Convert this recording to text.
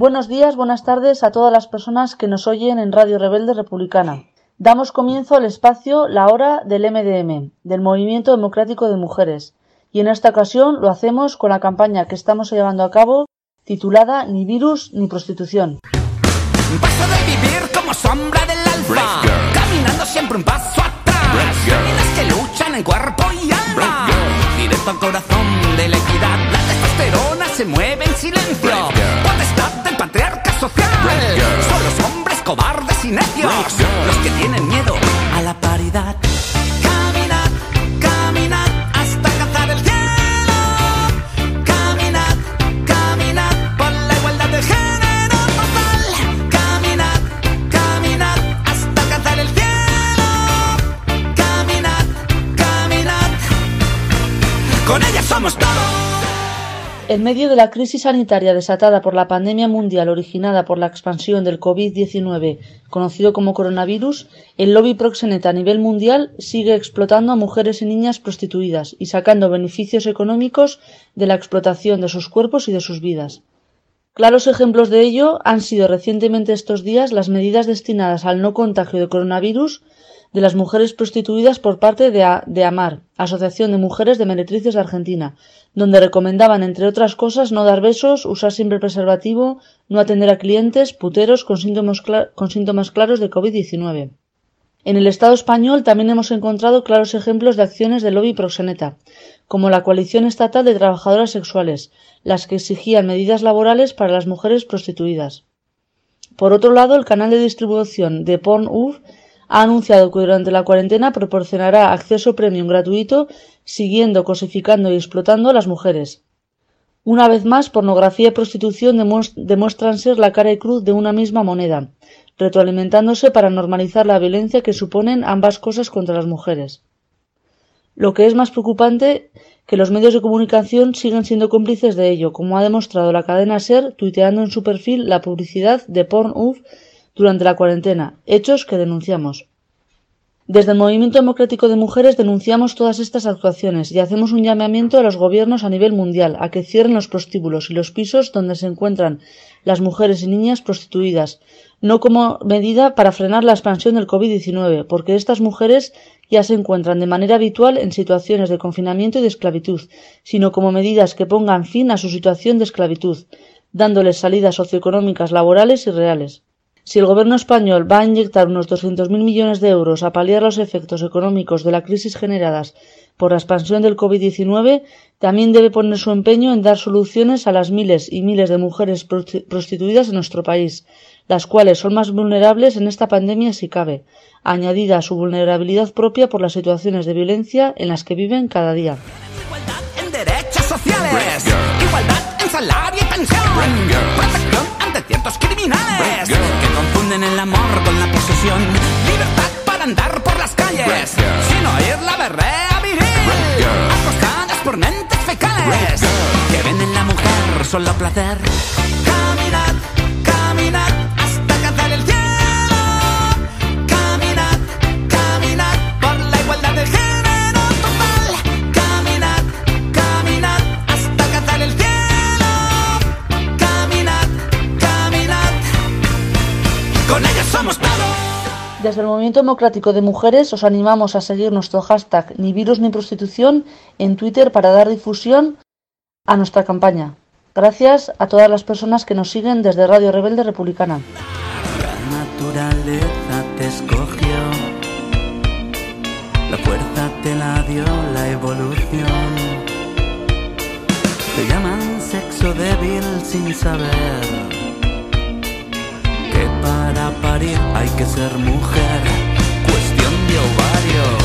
Buenos días, buenas tardes a todas las personas que nos oyen en Radio Rebelde Republicana. Damos comienzo al espacio La Hora del MDM, del Movimiento Democrático de Mujeres, y en esta ocasión lo hacemos con la campaña que estamos llevando a cabo titulada Ni virus ni prostitución. Paso de vivir como sombra del alfa, caminando siempre un paso atrás. Que luchan en cuerpo y alma, directo al corazón de la equidad. La testosterona se mueve en silencio, necios los que tienen miedo a la paridad. Caminad, caminad hasta alcanzar el cielo. Caminad, caminad por la igualdad de género total. Caminad, caminad hasta alcanzar el cielo. Caminad, caminad. Con ella somos todos. En medio de la crisis sanitaria desatada por la pandemia mundial originada por la expansión del COVID-19, conocido como coronavirus, el lobby proxeneta a nivel mundial sigue explotando a mujeres y niñas prostituidas y sacando beneficios económicos de la explotación de sus cuerpos y de sus vidas. Claros ejemplos de ello han sido recientemente estos días las medidas destinadas al no contagio de coronavirus de las mujeres prostituidas por parte de, A- de AMAR, Asociación de Mujeres de Meretrices de Argentina, donde recomendaban, entre otras cosas, no dar besos, usar siempre preservativo, no atender a clientes, puteros con síntomas, con síntomas claros de COVID-19. En el Estado español también hemos encontrado claros ejemplos de acciones del lobby proxeneta, como la Coalición Estatal de Trabajadoras Sexuales, las que exigían medidas laborales para las mujeres prostituidas. Por otro lado, el canal de distribución de Pornhub ha anunciado que durante la cuarentena proporcionará acceso premium gratuito siguiendo, cosificando y explotando a las mujeres. Una vez más, pornografía y prostitución demues- demuestran ser la cara y cruz de una misma moneda, retroalimentándose para normalizar la violencia que suponen ambas cosas contra las mujeres. Lo que es más preocupante que los medios de comunicación siguen siendo cómplices de ello, como ha demostrado la cadena SER tuiteando en su perfil la publicidad de Pornhub durante la cuarentena, hechos que denunciamos. Desde el Movimiento Democrático de Mujeres denunciamos todas estas actuaciones y hacemos un llamamiento a los gobiernos a nivel mundial a que cierren los prostíbulos y los pisos donde se encuentran las mujeres y niñas prostituidas, no como medida para frenar la expansión del COVID-19, porque estas mujeres ya se encuentran de manera habitual en situaciones de confinamiento y de esclavitud, sino como medidas que pongan fin a su situación de esclavitud, dándoles salidas socioeconómicas laborales y reales. Si el gobierno español va a inyectar unos 200.000 millones de euros a paliar los efectos económicos de la crisis generadas por la expansión del COVID-19, también debe poner su empeño en dar soluciones a las miles y miles de mujeres prosti- prostituidas en nuestro país, las cuales son más vulnerables en esta pandemia si cabe, añadida a su vulnerabilidad propia por las situaciones de violencia en las que viven cada día. Salario y pensión. Protección ante ciertos criminales confunden el amor con la posesión. Libertad para andar por las calles sin oír la berrea viril. Acostadas por mentes fecales que ven en la mujer solo placer. Desde el Movimiento Democrático de Mujeres os animamos a seguir nuestro hashtag ni virus ni prostitución en Twitter para dar difusión a nuestra campaña. Gracias a todas las personas que nos siguen desde Radio Rebelde Republicana. La naturaleza te escogió, la fuerza te la dio la evolución. Te llaman sexo débil sin saber para parir hay que ser mujer. Cuestión de ovarios.